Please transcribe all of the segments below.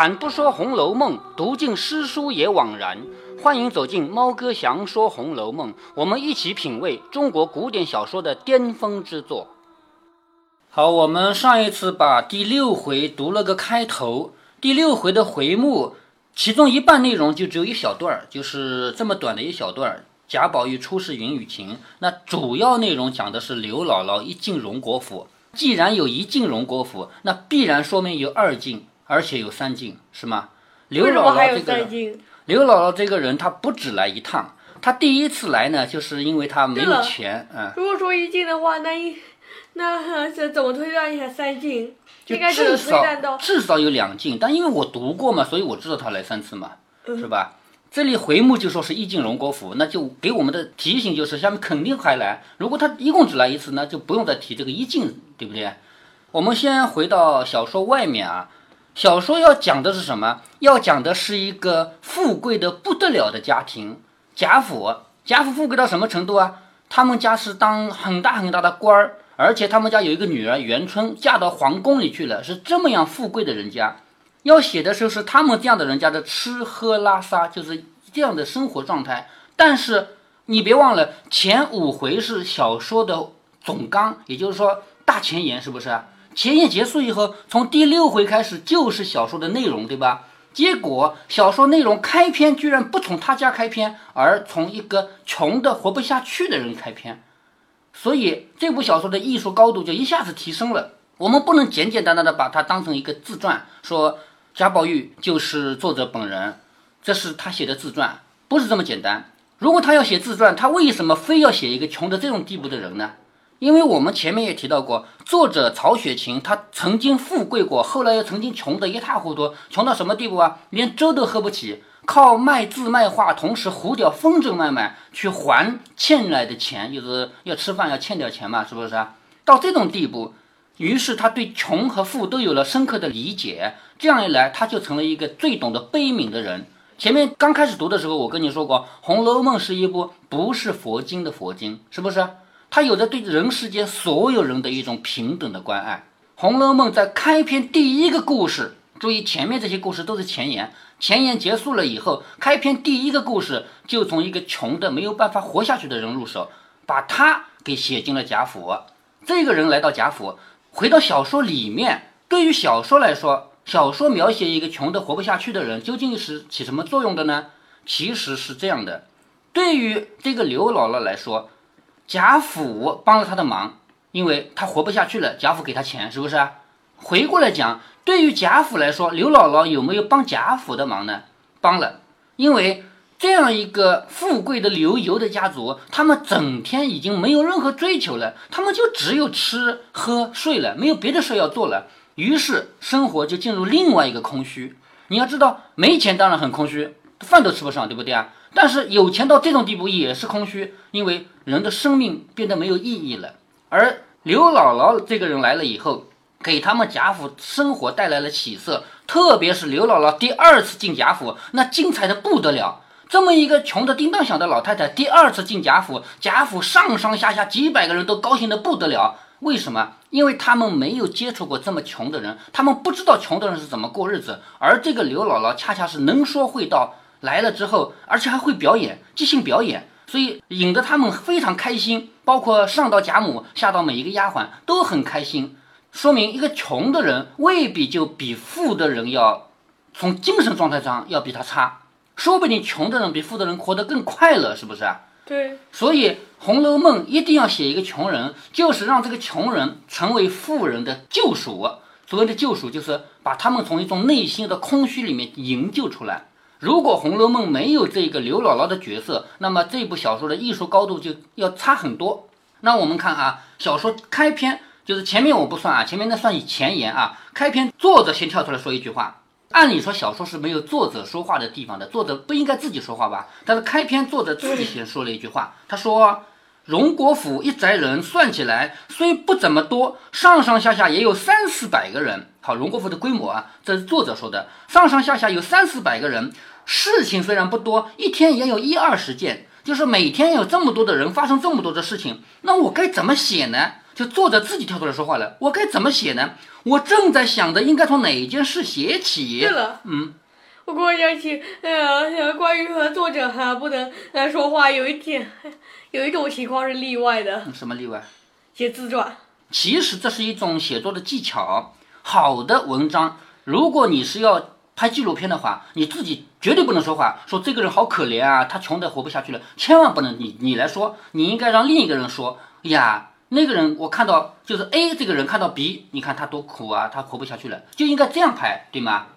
开坛不说《红楼梦》，读尽诗书也枉然。欢迎走进猫哥祥说《红楼梦》，我们一起品味中国古典小说的巅峰之作。好，我们上一次把第六回读了个开头，第六回的回目，其中一半内容就只有一小段儿，就是这么短的一小段儿。贾宝玉出示云雨情，那主要内容讲的是刘姥姥一进荣国府。既然有一进荣国府，那必然说明有二进，而且有三进，是吗？刘姥姥这个？刘姥姥这个人，她不止来一趟，她第一次来呢，就是因为她没有钱，嗯，如果说一进的话，那一那这怎么推断一下三进？就应该至少至少有两进，但因为我读过嘛，所以我知道他来三次嘛，嗯是吧？这里回目就说是一进荣国府，那就给我们的提醒就是下面肯定还来。如果他一共只来一次，那就不用再提这个一进，对不对？我们先回到小说外面啊，小说要讲的是什么？要讲的是一个富贵的不得了的家庭，贾府。贾府富贵到什么程度啊？他们家是当很大很大的官儿，而且他们家有一个女儿元春嫁到皇宫里去了，是这么样富贵的人家。要写的就是他们这样的人家的吃喝拉撒，就是这样的生活状态。但是你别忘了，前五回是小说的总纲，也就是说大前言，是不是？前言结束以后，从第六回开始就是小说的内容，对吧？结果小说内容开篇居然不从他家开篇，而从一个穷的活不下去的人开篇，所以这部小说的艺术高度就一下子提升了。我们不能简简单单的把它当成一个自传，说贾宝玉就是作者本人，这是他写的自传，不是这么简单。如果他要写自传，他为什么非要写一个穷的这种地步的人呢？因为我们前面也提到过，作者曹雪芹他曾经富贵过，后来又曾经穷得一塌糊涂，穷到什么地步啊？连粥都喝不起，靠卖字卖画，同时胡搅风筝卖卖去还欠来的钱，就是要吃饭要欠点钱嘛，是不是啊？到这种地步，于是他对穷和富都有了深刻的理解，这样一来，他就成了一个最懂得悲悯的人。前面刚开始读的时候，我跟你说过，《红楼梦》是一部不是佛经的佛经，是不是？他有着对人世间所有人的一种平等的关爱。《红楼梦》在开篇第一个故事，注意前面这些故事都是前言，前言结束了以后，开篇第一个故事就从一个穷的没有办法活下去的人入手，把他给写进了贾府。这个人来到贾府，回到小说里面，对于小说来说，小说描写一个穷的活不下去的人，究竟是起什么作用的呢？其实是这样的，对于这个刘姥姥来说，贾府帮了他的忙，因为他活不下去了，贾府给他钱，是不是？回过来讲，对于贾府来说，刘姥姥有没有帮贾府的忙呢？帮了，因为这样一个富贵的流油的家族，他们整天已经没有任何追求了，他们就只有吃喝睡了，没有别的事要做了。于是生活就进入另外一个空虚。你要知道，没钱当然很空虚，饭都吃不上，对不对啊？但是有钱到这种地步也是空虚，因为人的生命变得没有意义了。而刘姥姥这个人来了以后，给他们贾府生活带来了起色，特别是刘姥姥第二次进贾府，那精彩的不得了。这么一个穷的叮当响的老太太，第二次进贾府，贾府上上下下几百个人都高兴的不得了。为什么？因为他们没有接触过这么穷的人，他们不知道穷的人是怎么过日子。而这个刘姥姥恰恰是能说会道，来了之后，而且还会表演，即兴表演，所以引得他们非常开心。包括上到贾母，下到每一个丫鬟都很开心。说明一个穷的人未必就比富的人要从精神状态上要比他差，说不定穷的人比富的人活得更快乐，是不是啊？对，所以《红楼梦》一定要写一个穷人，就是让这个穷人成为富人的救赎。所谓的救赎，就是把他们从一种内心的空虚里面营救出来。如果《红楼梦》没有这个刘姥姥的角色，那么这部小说的艺术高度就要差很多。那我们看啊，小说开篇就是前面我不算啊，前面那算以前言啊。开篇作者先跳出来说一句话，按理说小说是没有作者说话的地方的，作者不应该自己说话吧？但是开篇作者自己先说了一句话，他说：“荣国府一宅人算起来虽不怎么多，上上下下也有三四百个人。好，荣国府的规模啊，这是作者说的，上上下下有三四百个人。事情虽然不多，一天也有一二十件，就是每天有这么多的人发生这么多的事情，那我该怎么写呢？”就作者自己跳出来说话了，我该怎么写呢？我正在想着应该从哪一件事写起。对了，嗯，我跟我想起，呃，关于和作者还不能来说话，有一点，有一种情况是例外的，什么例外？写自传。其实这是一种写作的技巧。好的文章，如果你是要拍纪录片的话，你自己绝对不能说话，说这个人好可怜啊，他穷得活不下去了，千万不能你你来说，你应该让另一个人说呀。那个人我看到就是 A 这个人看到 B，你看他多苦啊，他活不下去了，就应该这样拍，对吗？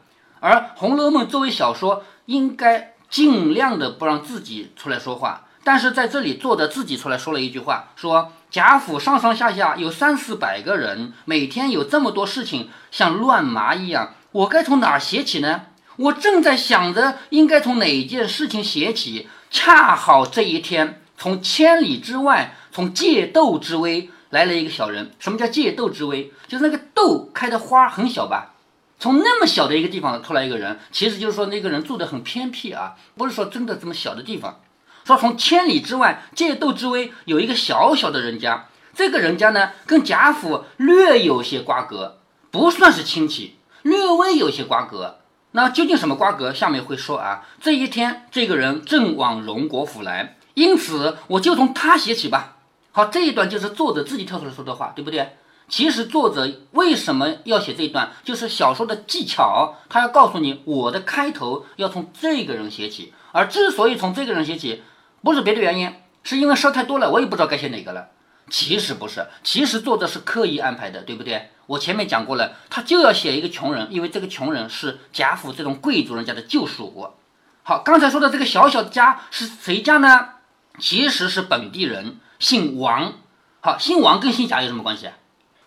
而《红楼梦》作为小说，应该尽量的不让自己出来说话。但是在这里，作者自己出来说了一句话，说贾府上上下下有三四百个人，每天有这么多事情，像乱麻一样，我该从哪儿写起呢？我正在想着应该从哪件事情写起，恰好这一天，从千里之外。从借豆之微来了一个小人，什么叫借豆之微？就是那个豆开的花很小吧？从那么小的一个地方出来一个人，其实就是说那个人住的很偏僻啊，不是说真的这么小的地方。说从千里之外借豆之微有一个小小的人家，这个人家呢跟贾府略有些瓜葛，不算是亲戚，略微有些瓜葛。那究竟什么瓜葛？下面会说啊。这一天，这个人正往荣国府来，因此我就从他写起吧。好，这一段就是作者自己跳出来说的话，对不对？其实作者为什么要写这一段，就是小说的技巧，他要告诉你，我的开头要从这个人写起。而之所以从这个人写起，不是别的原因，是因为事儿太多了，我也不知道该写哪个了。其实不是，其实作者是刻意安排的，对不对？我前面讲过了，他就要写一个穷人，因为这个穷人是贾府这种贵族人家的救赎。好，刚才说的这个小小的家是谁家呢？其实是本地人。姓王，好，姓王跟姓贾有什么关系？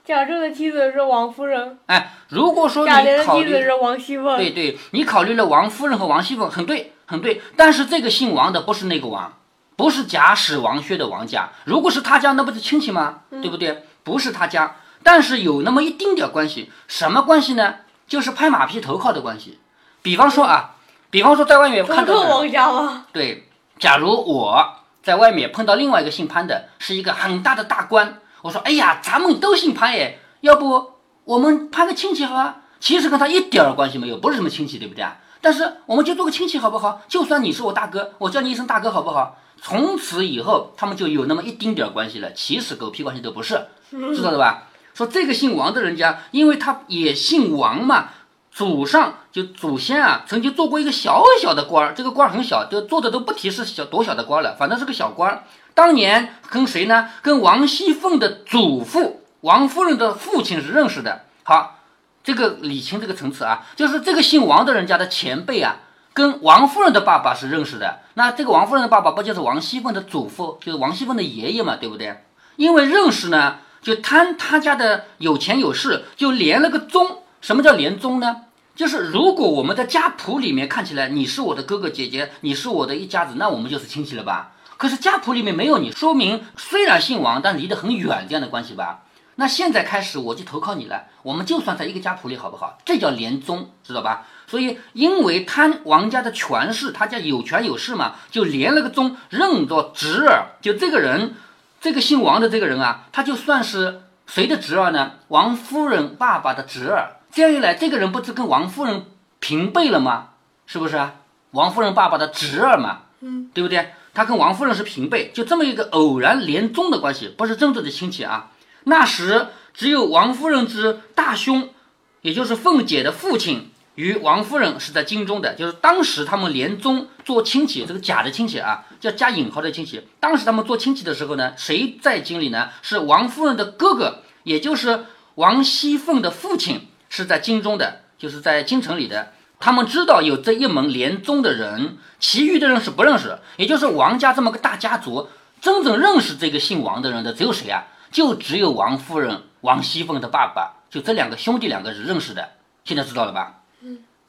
贾政的妻子是王夫人。哎，如果说贾琏的妻子是王熙凤。对对，你考虑了王夫人和王熙凤，很对，很对。但是这个姓王的不是那个王，不是贾史王薛的王家。如果是他家，那不是亲戚吗？对不对？不是他家，但是有那么一丁点关系。什么关系呢？就是拍马屁投靠的关系。比方说啊，比方说在外面看到王家吗？对，假如我。在外面碰到另外一个姓潘的，是一个很大的大官。我说：“哎呀，咱们都姓潘哎，要不我们攀个亲戚好啊？”其实跟他一点儿关系没有，不是什么亲戚，对不对啊？但是我们就做个亲戚好不好？就算你是我大哥，我叫你一声大哥好不好？从此以后，他们就有那么一丁点儿关系了。其实狗屁关系都不是，知道了吧？说这个姓王的人家，因为他也姓王嘛。祖上就祖先啊，曾经做过一个小小的官儿，这个官儿很小，就做的都不提是小多小的官了，反正是个小官儿。当年跟谁呢？跟王熙凤的祖父王夫人的父亲是认识的。好，这个理清这个层次啊，就是这个姓王的人家的前辈啊，跟王夫人的爸爸是认识的。那这个王夫人的爸爸不就是王熙凤的祖父，就是王熙凤的爷爷嘛，对不对？因为认识呢，就贪他家的有钱有势，就连了个宗。什么叫连宗呢？就是如果我们的家谱里面看起来你是我的哥哥姐姐，你是我的一家子，那我们就是亲戚了吧？可是家谱里面没有你，说明虽然姓王，但离得很远这样的关系吧？那现在开始我就投靠你了，我们就算在一个家谱里好不好？这叫连宗，知道吧？所以因为贪王家的权势，他家有权有势嘛，就连了个宗，认作侄儿。就这个人，这个姓王的这个人啊，他就算是谁的侄儿呢？王夫人爸爸的侄儿。这样一来，这个人不是跟王夫人平辈了吗？是不是啊？王夫人爸爸的侄儿嘛，嗯，对不对？他跟王夫人是平辈，就这么一个偶然连宗的关系，不是真正的亲戚啊。那时只有王夫人之大兄，也就是凤姐的父亲与王夫人是在京中的，就是当时他们连宗做亲戚，这个假的亲戚啊，叫加引号的亲戚。当时他们做亲戚的时候呢，谁在京里呢？是王夫人的哥哥，也就是王熙凤的父亲。是在京中的，就是在京城里的。他们知道有这一门连宗的人，其余的人是不认识。也就是王家这么个大家族，真正认识这个姓王的人的只有谁啊？就只有王夫人、王熙凤的爸爸，就这两个兄弟两个是认识的。现在知道了吧？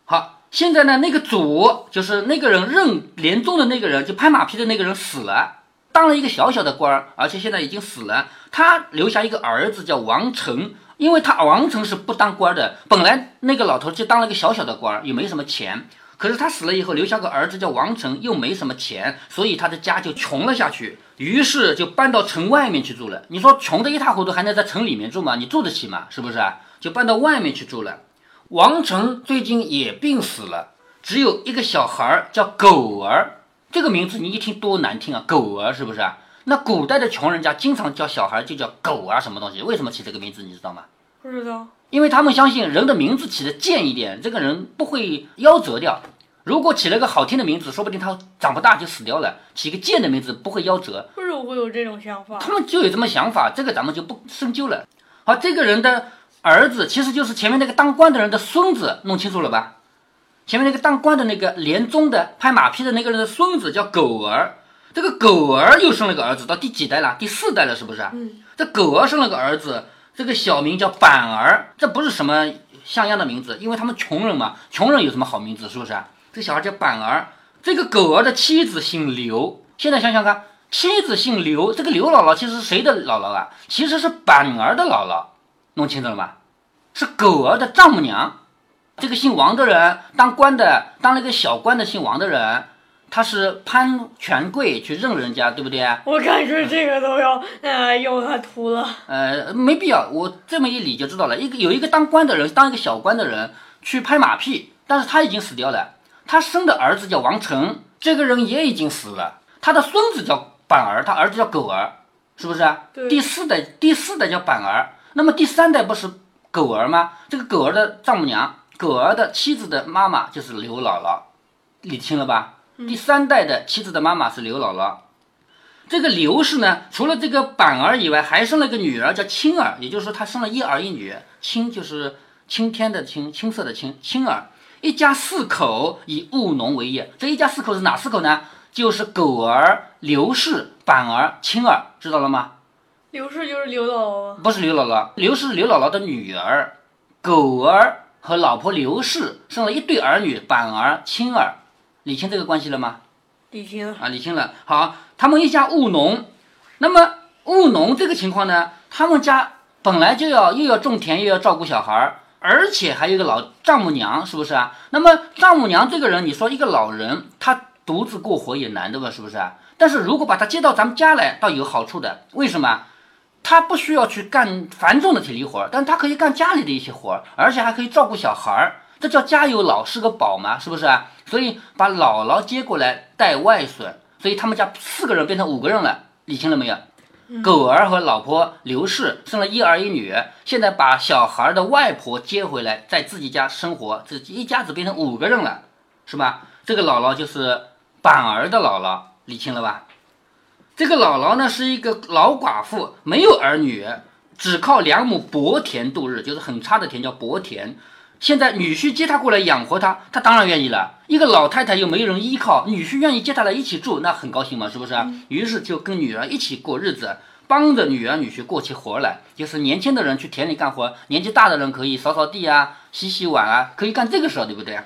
好，现在呢，那个主就是那个人任连中的那个人，就拍马屁的那个人死了，当了一个小小的官儿，而且现在已经死了。他留下一个儿子叫王成。因为他王成是不当官的，本来那个老头就当了一个小小的官，也没什么钱。可是他死了以后，留下个儿子叫王成，又没什么钱，所以他的家就穷了下去。于是就搬到城外面去住了。你说穷的一塌糊涂，还能在城里面住吗？你住得起吗？是不是啊？就搬到外面去住了。王成最近也病死了，只有一个小孩儿叫狗儿。这个名字你一听多难听啊，狗儿是不是啊？那古代的穷人家经常叫小孩就叫狗啊，什么东西？为什么起这个名字？你知道吗？不知道。因为他们相信人的名字起的贱一点，这个人不会夭折掉。如果起了个好听的名字，说不定他长不大就死掉了。起个贱的名字不会夭折。为什么会有这种想法？他们就有这么想法，这个咱们就不深究了。好，这个人的儿子其实就是前面那个当官的人的孙子，弄清楚了吧？前面那个当官的那个连宗的拍马屁的那个人的孙子叫狗儿。这个狗儿又生了个儿子，到第几代了？第四代了，是不是？嗯。这狗儿生了个儿子，这个小名叫板儿，这不是什么像样的名字，因为他们穷人嘛，穷人有什么好名字，是不是？这小孩叫板儿。这个狗儿的妻子姓刘，现在想想看，妻子姓刘，这个刘姥姥其实是谁的姥姥啊？其实是板儿的姥姥，弄清楚了吧？是狗儿的丈母娘。这个姓王的人，当官的，当了个小官的姓王的人。他是攀权贵去认人家，对不对？我感觉这个都要呃用他图了。呃，没必要，我这么一理就知道了。一个有一个当官的人，当一个小官的人去拍马屁，但是他已经死掉了。他生的儿子叫王成，这个人也已经死了。他的孙子叫板儿，他儿子叫狗儿，是不是。第四代，第四代叫板儿，那么第三代不是狗儿吗？这个狗儿的丈母娘，狗儿的妻子的妈妈就是刘姥姥，理清了吧？第三代的妻子的妈妈是刘姥姥，这个刘氏呢，除了这个板儿以外，还生了个女儿叫青儿，也就是说，她生了一儿一女。青就是青天的青，青色的青，青儿一家四口以务农为业。这一家四口是哪四口呢？就是狗儿、刘氏、板儿、青儿，知道了吗？刘氏就是刘姥姥，不是刘姥姥，刘氏刘姥姥的女儿。狗儿和老婆刘氏生了一对儿女，板儿、青儿。理清这个关系了吗？理清啊，理清了。好，他们一家务农，那么务农这个情况呢，他们家本来就要又要种田，又要照顾小孩儿，而且还有一个老丈母娘，是不是啊？那么丈母娘这个人，你说一个老人，他独自过活也难的吧？是不是啊？但是如果把他接到咱们家来，倒有好处的。为什么？他不需要去干繁重的体力活儿，但他可以干家里的一些活儿，而且还可以照顾小孩儿。这叫家有老是个宝嘛，是不是啊？所以把姥姥接过来带外孙，所以他们家四个人变成五个人了，理清了没有？狗儿和老婆刘氏生了一儿一女，现在把小孩的外婆接回来，在自己家生活，这一家子变成五个人了，是吧？这个姥姥就是板儿的姥姥，理清了吧？这个姥姥呢是一个老寡妇，没有儿女，只靠两亩薄田度日，就是很差的田，叫薄田。现在女婿接她过来养活她，她当然愿意了。一个老太太又没人依靠，女婿愿意接她来一起住，那很高兴嘛，是不是？于是就跟女儿一起过日子，帮着女儿女婿过起活来。就是年轻的人去田里干活，年纪大的人可以扫扫地啊、洗洗碗啊，可以干这个事儿，对不对？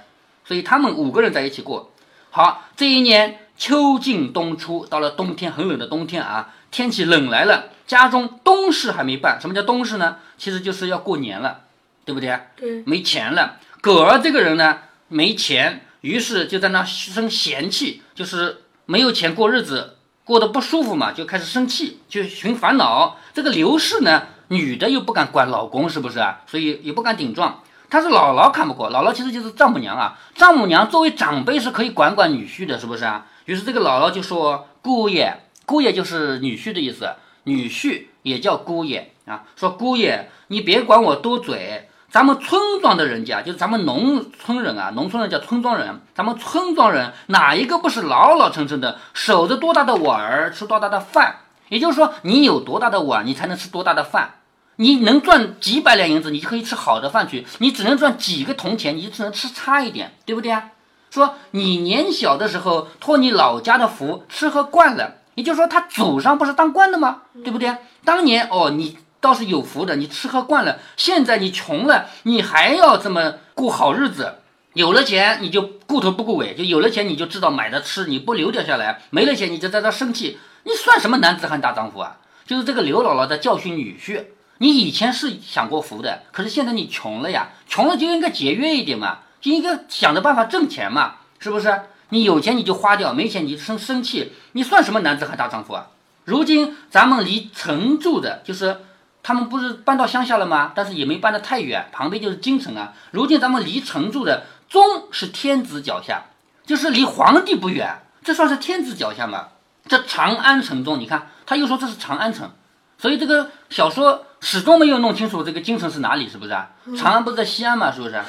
所以他们五个人在一起过。好，这一年秋进冬出，到了冬天很冷的冬天啊，天气冷来了，家中冬事还没办。什么叫冬事呢？其实就是要过年了。对不对？对，没钱了。葛儿这个人呢，没钱，于是就在那生嫌气，就是没有钱过日子，过得不舒服嘛，就开始生气，就寻烦恼。这个刘氏呢，女的又不敢管老公，是不是啊？所以也不敢顶撞。她是姥姥看不过，姥姥其实就是丈母娘啊。丈母娘作为长辈是可以管管女婿的，是不是啊？于是这个姥姥就说：“姑爷，姑爷就是女婿的意思，女婿也叫姑爷啊。说姑爷，你别管我多嘴。”咱们村庄的人家，就是咱们农村人啊，农村人叫村庄人。咱们村庄人哪一个不是老老实实的，守着多大的碗儿吃多大的饭？也就是说，你有多大的碗，你才能吃多大的饭。你能赚几百两银子，你就可以吃好的饭去；你只能赚几个铜钱，你只能吃差一点，对不对啊？说你年小的时候托你老家的福，吃喝惯了，也就是说他祖上不是当官的吗？对不对？当年哦，你。倒是有福的，你吃喝惯了，现在你穷了，你还要这么过好日子？有了钱你就顾头不顾尾，就有了钱你就知道买的吃，你不留点下来；没了钱你就在这生气，你算什么男子汉大丈夫啊？就是这个刘姥姥在教训女婿，你以前是享过福的，可是现在你穷了呀，穷了就应该节约一点嘛，就应该想着办法挣钱嘛，是不是？你有钱你就花掉，没钱你就生生气，你算什么男子汉大丈夫啊？如今咱们离城住的，就是他们不是搬到乡下了吗？但是也没搬得太远，旁边就是京城啊。如今咱们离城住的，终是天子脚下，就是离皇帝不远，这算是天子脚下吗？这长安城中，你看他又说这是长安城，所以这个小说始终没有弄清楚这个京城是哪里，是不是啊？长安不是在西安嘛？是不是？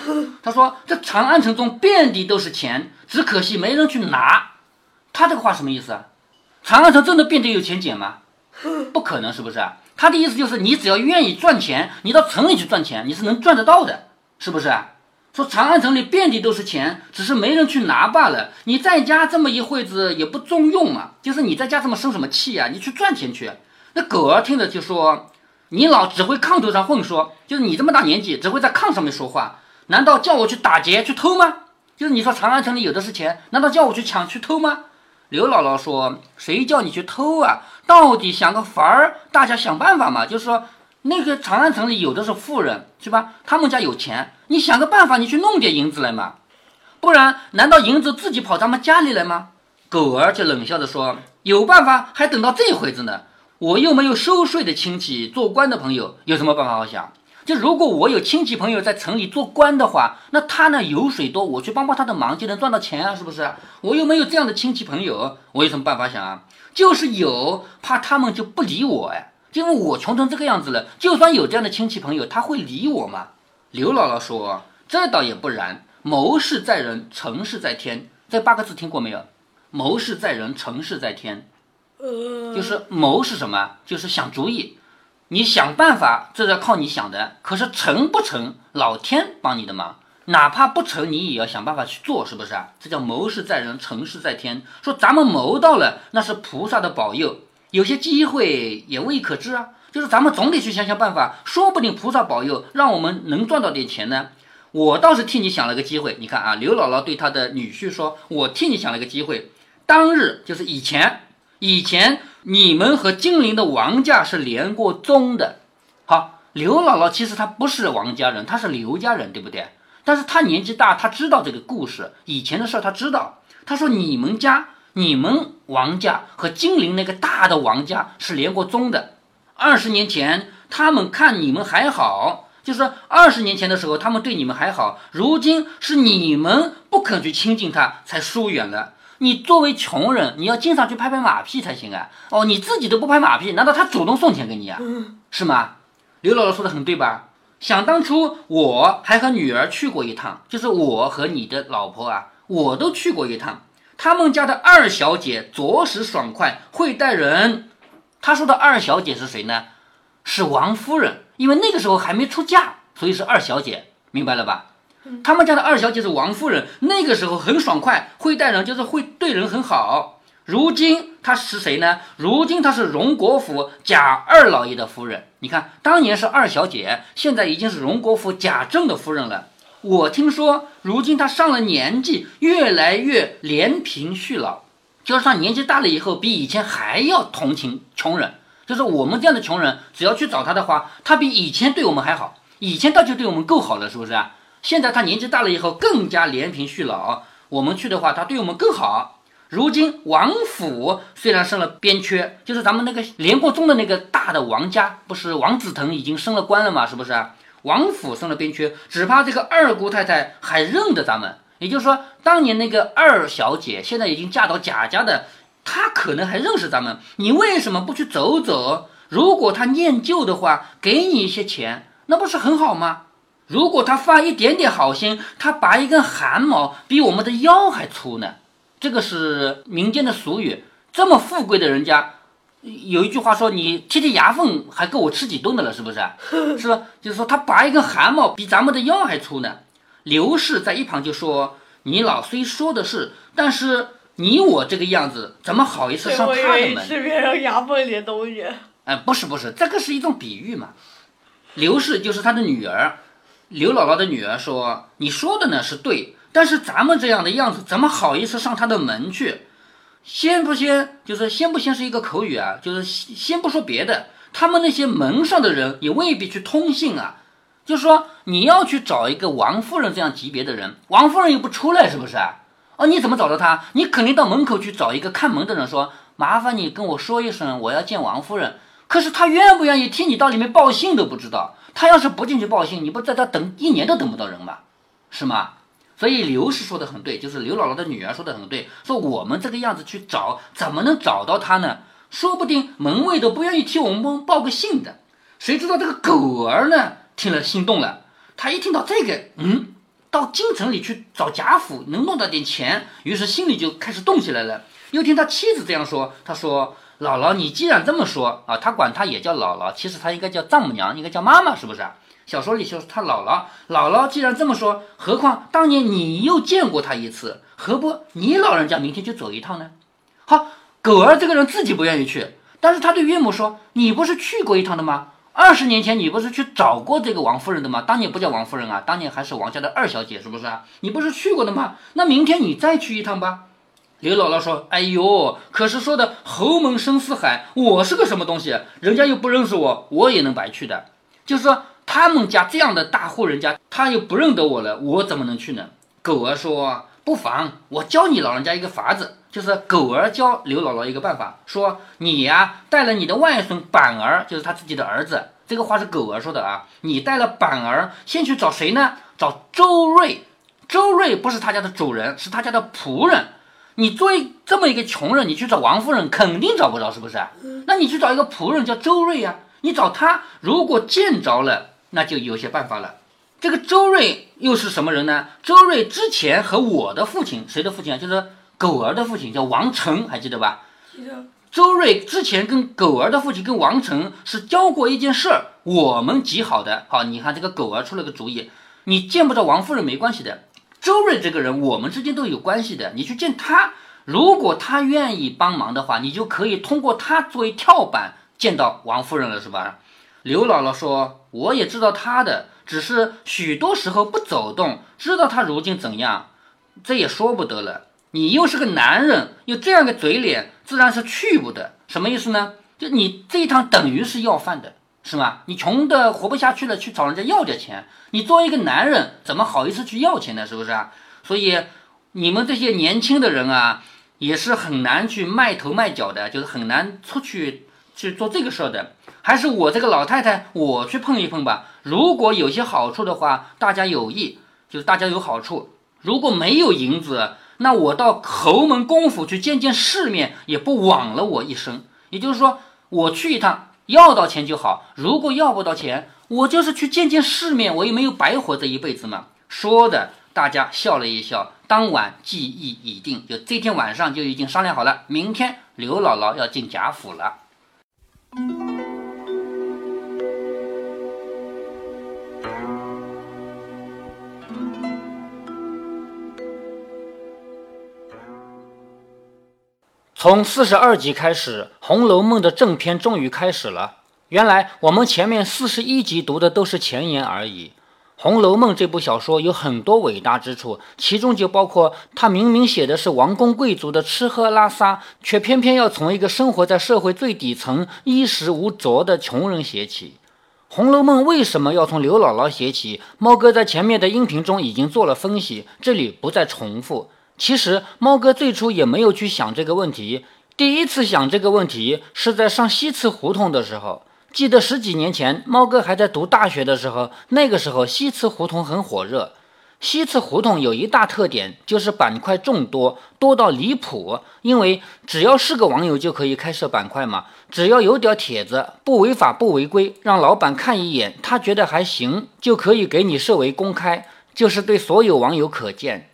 他说这长安城中遍地都是钱，只可惜没人去拿。他这个话什么意思啊？长安城真的遍地有钱捡吗？不可能，是不是啊？他的意思就是你只要愿意赚钱，你到城里去赚钱，你是能赚得到的，是不是啊？说长安城里遍地都是钱，只是没人去拿罢了。你在家这么一会子也不中用嘛，就是你在家这么生什么气呀？你去赚钱去。那狗儿听着就说：“你老只会炕头上混说，就是你这么大年纪只会在炕上面说话，难道叫我去打劫去偷吗？就是你说长安城里有的是钱，难道叫我去抢去偷吗？”刘姥姥说：“谁叫你去偷啊？到底想个法儿，大家想办法嘛。就是说，那个长安城里有的是富人，是吧？他们家有钱，你想个办法，你去弄点银子来嘛。不然，难道银子自己跑咱们家里来吗？”狗儿就冷笑着说：“有办法，还等到这会子呢。我又没有收税的亲戚，做官的朋友，有什么办法好想？”就如果我有亲戚朋友在城里做官的话，那他呢油水多，我去帮帮他的忙就能赚到钱啊，是不是？我又没有这样的亲戚朋友，我有什么办法想啊？就是有，怕他们就不理我哎，因为我穷成这个样子了，就算有这样的亲戚朋友，他会理我吗？刘姥姥说：“这倒也不然，谋事在人，成事在天。这八个字听过没有？谋事在人，成事在天。就是谋是什么？就是想主意。”你想办法，这要靠你想的。可是成不成，老天帮你的忙。哪怕不成，你也要想办法去做，是不是啊？这叫谋事在人，成事在天。说咱们谋到了，那是菩萨的保佑。有些机会也未可知啊，就是咱们总得去想想办法，说不定菩萨保佑，让我们能赚到点钱呢。我倒是替你想了个机会。你看啊，刘姥姥对她的女婿说：“我替你想了个机会。当日就是以前，以前。”你们和金陵的王家是连过宗的。好，刘姥姥其实她不是王家人，她是刘家人，对不对？但是她年纪大，她知道这个故事，以前的事她知道。她说：“你们家，你们王家和金陵那个大的王家是连过宗的。二十年前，他们看你们还好，就是二十年前的时候，他们对你们还好。如今是你们不肯去亲近他，才疏远了。”你作为穷人，你要经常去拍拍马屁才行啊！哦，你自己都不拍马屁，难道他主动送钱给你啊？是吗？刘姥姥说的很对吧？想当初我还和女儿去过一趟，就是我和你的老婆啊，我都去过一趟。他们家的二小姐着实爽快，会待人。他说的二小姐是谁呢？是王夫人，因为那个时候还没出嫁，所以是二小姐，明白了吧？他们家的二小姐是王夫人，那个时候很爽快，会待人，就是会对人很好。如今她是谁呢？如今她是荣国府贾二老爷的夫人。你看，当年是二小姐，现在已经是荣国府贾政的夫人了。我听说，如今她上了年纪，越来越怜贫恤老，就是她年纪大了以后，比以前还要同情穷人。就是我们这样的穷人，只要去找她的话，她比以前对我们还好。以前倒就对我们够好了，是不是啊？现在他年纪大了以后更加怜贫恤老，我们去的话他对我们更好。如今王府虽然升了边缺，就是咱们那个连过宗的那个大的王家，不是王子腾已经升了官了吗？是不是？王府升了边缺，只怕这个二姑太太还认得咱们。也就是说，当年那个二小姐现在已经嫁到贾家的，她可能还认识咱们。你为什么不去走走？如果她念旧的话，给你一些钱，那不是很好吗？如果他发一点点好心，他拔一根汗毛比我们的腰还粗呢。这个是民间的俗语。这么富贵的人家，有一句话说：“你贴贴牙缝还够我吃几顿的了，是不是？是吧？就是说他拔一根汗毛比咱们的腰还粗呢。”刘氏在一旁就说：“你老虽说的是，但是你我这个样子，怎么好意思上他的门？吃别人牙缝里的东西。哎，不是不是，这个是一种比喻嘛。刘氏就是他的女儿。刘姥姥的女儿说：“你说的呢是对，但是咱们这样的样子，怎么好意思上他的门去？先不先，就是先不先是一个口语啊，就是先不说别的，他们那些门上的人也未必去通信啊。就是说你要去找一个王夫人这样级别的人，王夫人又不出来，是不是啊？哦，你怎么找到他？你肯定到门口去找一个看门的人，说：‘麻烦你跟我说一声，我要见王夫人。可是他愿不愿意替你到里面报信都不知道。他要是不进去报信，你不在这等一年都等不到人吗？是吗？所以刘氏说的很对，就是刘姥姥的女儿说的很对，说我们这个样子去找，怎么能找到他呢？说不定门卫都不愿意替我们报个信的。谁知道这个狗儿呢？听了心动了，他一听到这个，嗯，到京城里去找贾府能弄到点钱，于是心里就开始动起来了。又听他妻子这样说，他说。姥姥，你既然这么说啊，他管他也叫姥姥，其实他应该叫丈母娘，应该叫妈妈，是不是？小说里就是他姥姥，姥姥既然这么说，何况当年你又见过他一次，何不你老人家明天就走一趟呢？好，狗儿这个人自己不愿意去，但是他对岳母说：“你不是去过一趟的吗？二十年前你不是去找过这个王夫人的吗？当年不叫王夫人啊，当年还是王家的二小姐，是不是？你不是去过的吗？那明天你再去一趟吧。”刘姥姥说：“哎呦，可是说的侯门深似海，我是个什么东西？人家又不认识我，我也能白去的。就是说，他们家这样的大户人家，他又不认得我了，我怎么能去呢？”狗儿说：“不妨，我教你老人家一个法子，就是狗儿教刘姥姥一个办法，说你呀带了你的外孙板儿，就是他自己的儿子，这个话是狗儿说的啊。你带了板儿，先去找谁呢？找周瑞。周瑞不是他家的主人，是他家的仆人。”你作为这么一个穷人，你去找王夫人肯定找不着，是不是？那你去找一个仆人叫周瑞呀，你找他，如果见着了，那就有些办法了。这个周瑞又是什么人呢？周瑞之前和我的父亲，谁的父亲啊？就是狗儿的父亲，叫王成，还记得吧？记得。周瑞之前跟狗儿的父亲跟王成是交过一件事儿，我们极好的。好，你看这个狗儿出了个主意，你见不着王夫人没关系的。周瑞这个人，我们之间都有关系的。你去见他，如果他愿意帮忙的话，你就可以通过他作为跳板见到王夫人了，是吧？刘姥姥说：“我也知道他的，只是许多时候不走动，知道他如今怎样，这也说不得了。你又是个男人，有这样个嘴脸，自然是去不得。什么意思呢？就你这一趟等于是要饭的。”是吗？你穷的活不下去了，去找人家要点钱。你作为一个男人，怎么好意思去要钱呢？是不是啊？所以你们这些年轻的人啊，也是很难去卖头卖脚的，就是很难出去去做这个事儿的。还是我这个老太太，我去碰一碰吧。如果有些好处的话，大家有益，就是大家有好处。如果没有银子，那我到侯门公府去见见世面，也不枉了我一生。也就是说，我去一趟。要到钱就好，如果要不到钱，我就是去见见世面，我也没有白活这一辈子嘛。说的大家笑了一笑，当晚记忆已定，就这天晚上就已经商量好了，明天刘姥姥要进贾府了。从四十二集开始，《红楼梦》的正片终于开始了。原来我们前面四十一集读的都是前言而已。《红楼梦》这部小说有很多伟大之处，其中就包括它明明写的是王公贵族的吃喝拉撒，却偏偏要从一个生活在社会最底层、衣食无着的穷人写起。《红楼梦》为什么要从刘姥姥写起？猫哥在前面的音频中已经做了分析，这里不再重复。其实猫哥最初也没有去想这个问题，第一次想这个问题是在上西祠胡同的时候。记得十几年前，猫哥还在读大学的时候，那个时候西祠胡同很火热。西祠胡同有一大特点，就是板块众多，多到离谱。因为只要是个网友就可以开设板块嘛，只要有点帖子，不违法不违规，让老板看一眼，他觉得还行，就可以给你设为公开，就是对所有网友可见。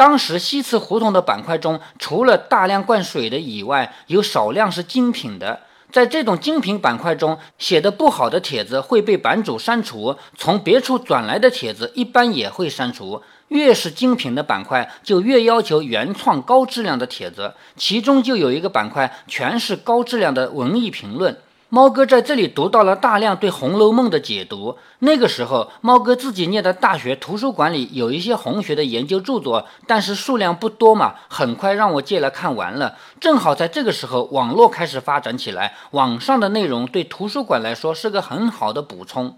当时西祠胡同的板块中，除了大量灌水的以外，有少量是精品的。在这种精品板块中，写的不好的帖子会被版主删除，从别处转来的帖子一般也会删除。越是精品的板块，就越要求原创高质量的帖子，其中就有一个板块，全是高质量的文艺评论。猫哥在这里读到了大量对《红楼梦》的解读。那个时候，猫哥自己念的大学图书馆里有一些红学的研究著作，但是数量不多嘛，很快让我借来看完了。正好在这个时候，网络开始发展起来，网上的内容对图书馆来说是个很好的补充。《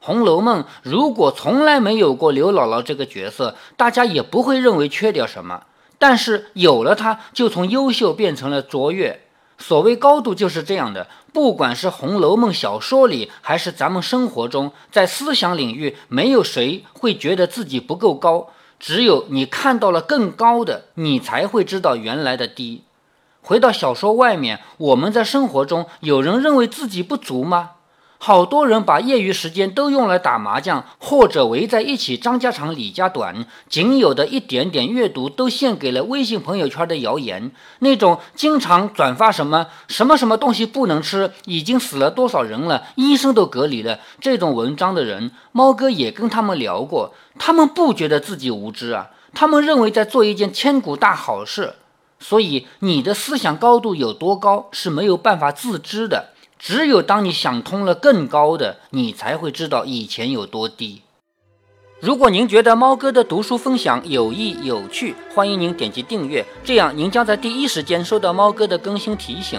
红楼梦》如果从来没有过刘姥姥这个角色，大家也不会认为缺点什么。但是有了她，就从优秀变成了卓越。所谓高度就是这样的，不管是《红楼梦》小说里，还是咱们生活中，在思想领域，没有谁会觉得自己不够高，只有你看到了更高的，你才会知道原来的低。回到小说外面，我们在生活中，有人认为自己不足吗？好多人把业余时间都用来打麻将，或者围在一起张家长李家短，仅有的一点点阅读都献给了微信朋友圈的谣言。那种经常转发什么什么什么东西不能吃，已经死了多少人了，医生都隔离了这种文章的人，猫哥也跟他们聊过，他们不觉得自己无知啊，他们认为在做一件千古大好事。所以你的思想高度有多高是没有办法自知的。只有当你想通了更高的，你才会知道以前有多低。如果您觉得猫哥的读书分享有益有趣，欢迎您点击订阅，这样您将在第一时间收到猫哥的更新提醒。